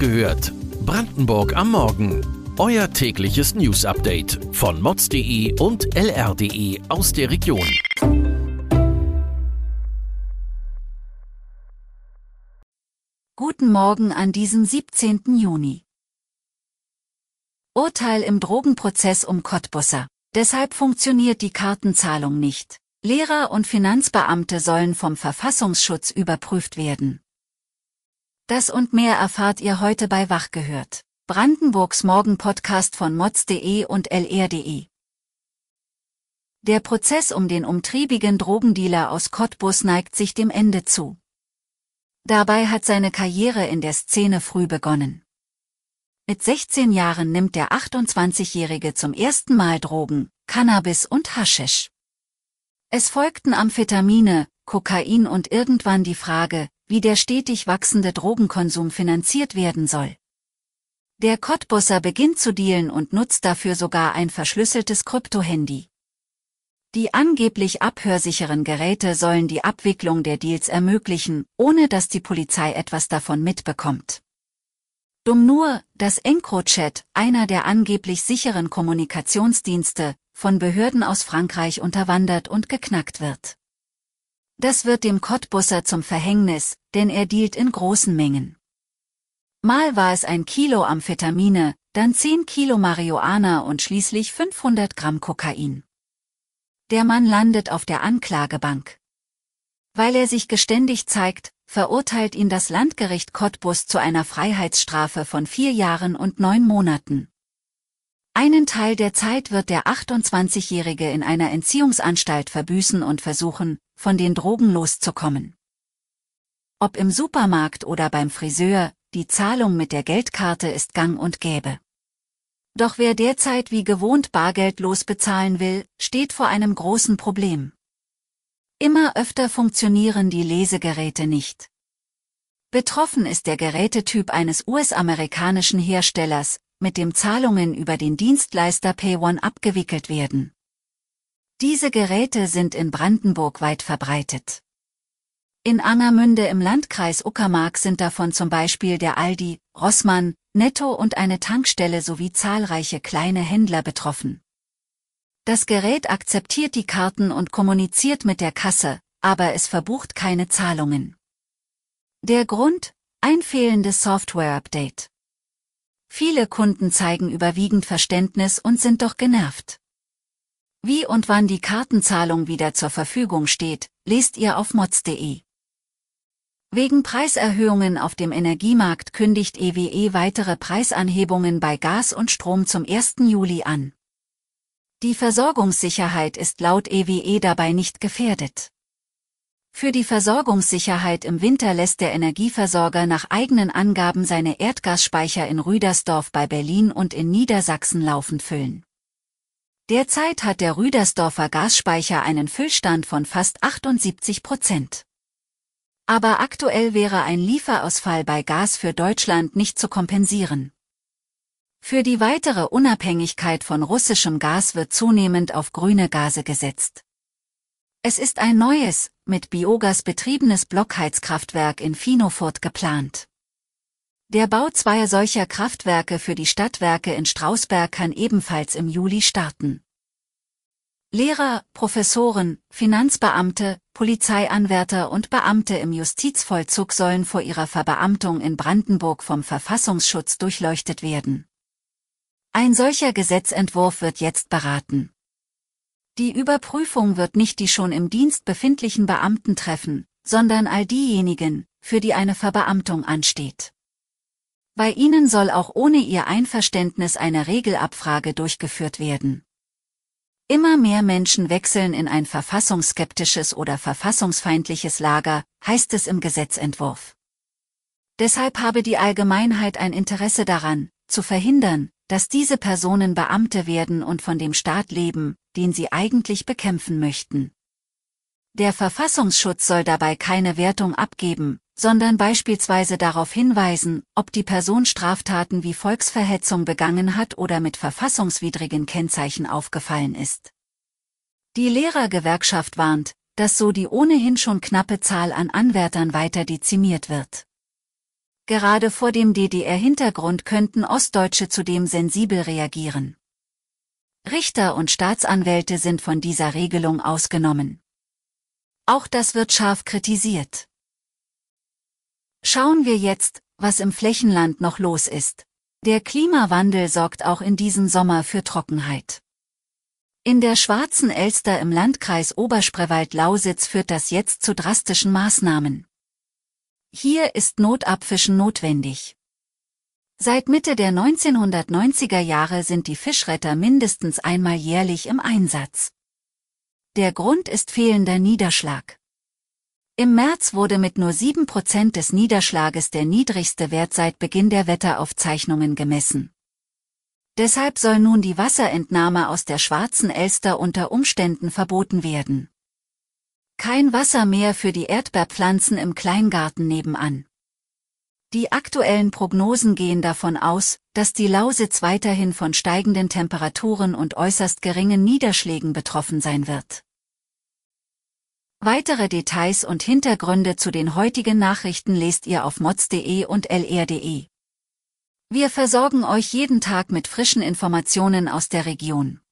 gehört. Brandenburg am Morgen. Euer tägliches News-Update von mods.de und lr.de aus der Region. Guten Morgen an diesem 17. Juni. Urteil im Drogenprozess um Cottbusser. Deshalb funktioniert die Kartenzahlung nicht. Lehrer und Finanzbeamte sollen vom Verfassungsschutz überprüft werden. Das und mehr erfahrt ihr heute bei Wach gehört. Brandenburgs Morgen-Podcast von mods.de und lr.de. Der Prozess um den umtriebigen Drogendealer aus Cottbus neigt sich dem Ende zu. Dabei hat seine Karriere in der Szene früh begonnen. Mit 16 Jahren nimmt der 28-Jährige zum ersten Mal Drogen, Cannabis und Haschisch. Es folgten Amphetamine, Kokain und irgendwann die Frage, wie der stetig wachsende Drogenkonsum finanziert werden soll. Der Cottbusser beginnt zu dealen und nutzt dafür sogar ein verschlüsseltes Kryptohandy. Die angeblich abhörsicheren Geräte sollen die Abwicklung der Deals ermöglichen, ohne dass die Polizei etwas davon mitbekommt. Dumm nur, dass EncroChat, einer der angeblich sicheren Kommunikationsdienste, von Behörden aus Frankreich unterwandert und geknackt wird. Das wird dem Cottbusser zum Verhängnis, denn er dealt in großen Mengen. Mal war es ein Kilo Amphetamine, dann 10 Kilo Marihuana und schließlich 500 Gramm Kokain. Der Mann landet auf der Anklagebank. Weil er sich geständig zeigt, verurteilt ihn das Landgericht Cottbus zu einer Freiheitsstrafe von vier Jahren und neun Monaten. Einen Teil der Zeit wird der 28-Jährige in einer Entziehungsanstalt verbüßen und versuchen, von den Drogen loszukommen. Ob im Supermarkt oder beim Friseur, die Zahlung mit der Geldkarte ist gang und gäbe. Doch wer derzeit wie gewohnt bargeldlos bezahlen will, steht vor einem großen Problem. Immer öfter funktionieren die Lesegeräte nicht. Betroffen ist der Gerätetyp eines US-amerikanischen Herstellers, mit dem Zahlungen über den Dienstleister PayOne abgewickelt werden. Diese Geräte sind in Brandenburg weit verbreitet. In Angermünde im Landkreis Uckermark sind davon zum Beispiel der Aldi, Rossmann, Netto und eine Tankstelle sowie zahlreiche kleine Händler betroffen. Das Gerät akzeptiert die Karten und kommuniziert mit der Kasse, aber es verbucht keine Zahlungen. Der Grund? Ein fehlendes Software-Update. Viele Kunden zeigen überwiegend Verständnis und sind doch genervt. Wie und wann die Kartenzahlung wieder zur Verfügung steht, lest ihr auf mods.de. Wegen Preiserhöhungen auf dem Energiemarkt kündigt EWE weitere Preisanhebungen bei Gas und Strom zum 1. Juli an. Die Versorgungssicherheit ist laut EWE dabei nicht gefährdet. Für die Versorgungssicherheit im Winter lässt der Energieversorger nach eigenen Angaben seine Erdgasspeicher in Rüdersdorf bei Berlin und in Niedersachsen laufend füllen. Derzeit hat der Rüdersdorfer Gasspeicher einen Füllstand von fast 78 Prozent. Aber aktuell wäre ein Lieferausfall bei Gas für Deutschland nicht zu kompensieren. Für die weitere Unabhängigkeit von russischem Gas wird zunehmend auf grüne Gase gesetzt. Es ist ein neues, mit Biogas betriebenes Blockheizkraftwerk in Finofurt geplant. Der Bau zweier solcher Kraftwerke für die Stadtwerke in Strausberg kann ebenfalls im Juli starten. Lehrer, Professoren, Finanzbeamte, Polizeianwärter und Beamte im Justizvollzug sollen vor ihrer Verbeamtung in Brandenburg vom Verfassungsschutz durchleuchtet werden. Ein solcher Gesetzentwurf wird jetzt beraten. Die Überprüfung wird nicht die schon im Dienst befindlichen Beamten treffen, sondern all diejenigen, für die eine Verbeamtung ansteht. Bei ihnen soll auch ohne ihr Einverständnis eine Regelabfrage durchgeführt werden. Immer mehr Menschen wechseln in ein verfassungsskeptisches oder verfassungsfeindliches Lager, heißt es im Gesetzentwurf. Deshalb habe die Allgemeinheit ein Interesse daran, zu verhindern, dass diese Personen Beamte werden und von dem Staat leben, den sie eigentlich bekämpfen möchten. Der Verfassungsschutz soll dabei keine Wertung abgeben, sondern beispielsweise darauf hinweisen, ob die Person Straftaten wie Volksverhetzung begangen hat oder mit verfassungswidrigen Kennzeichen aufgefallen ist. Die Lehrergewerkschaft warnt, dass so die ohnehin schon knappe Zahl an Anwärtern weiter dezimiert wird. Gerade vor dem DDR-Hintergrund könnten Ostdeutsche zudem sensibel reagieren. Richter und Staatsanwälte sind von dieser Regelung ausgenommen. Auch das wird scharf kritisiert. Schauen wir jetzt, was im Flächenland noch los ist. Der Klimawandel sorgt auch in diesem Sommer für Trockenheit. In der Schwarzen Elster im Landkreis Oberspreewald-Lausitz führt das jetzt zu drastischen Maßnahmen. Hier ist Notabfischen notwendig. Seit Mitte der 1990er Jahre sind die Fischretter mindestens einmal jährlich im Einsatz. Der Grund ist fehlender Niederschlag. Im März wurde mit nur 7% des Niederschlages der niedrigste Wert seit Beginn der Wetteraufzeichnungen gemessen. Deshalb soll nun die Wasserentnahme aus der Schwarzen Elster unter Umständen verboten werden. Kein Wasser mehr für die Erdbeerpflanzen im Kleingarten nebenan. Die aktuellen Prognosen gehen davon aus, dass die Lausitz weiterhin von steigenden Temperaturen und äußerst geringen Niederschlägen betroffen sein wird. Weitere Details und Hintergründe zu den heutigen Nachrichten lest ihr auf mods.de und lr.de. Wir versorgen euch jeden Tag mit frischen Informationen aus der Region.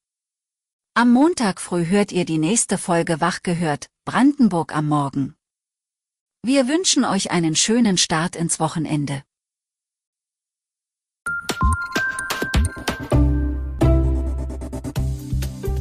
Am Montag früh hört ihr die nächste Folge Wach gehört, Brandenburg am Morgen. Wir wünschen euch einen schönen Start ins Wochenende.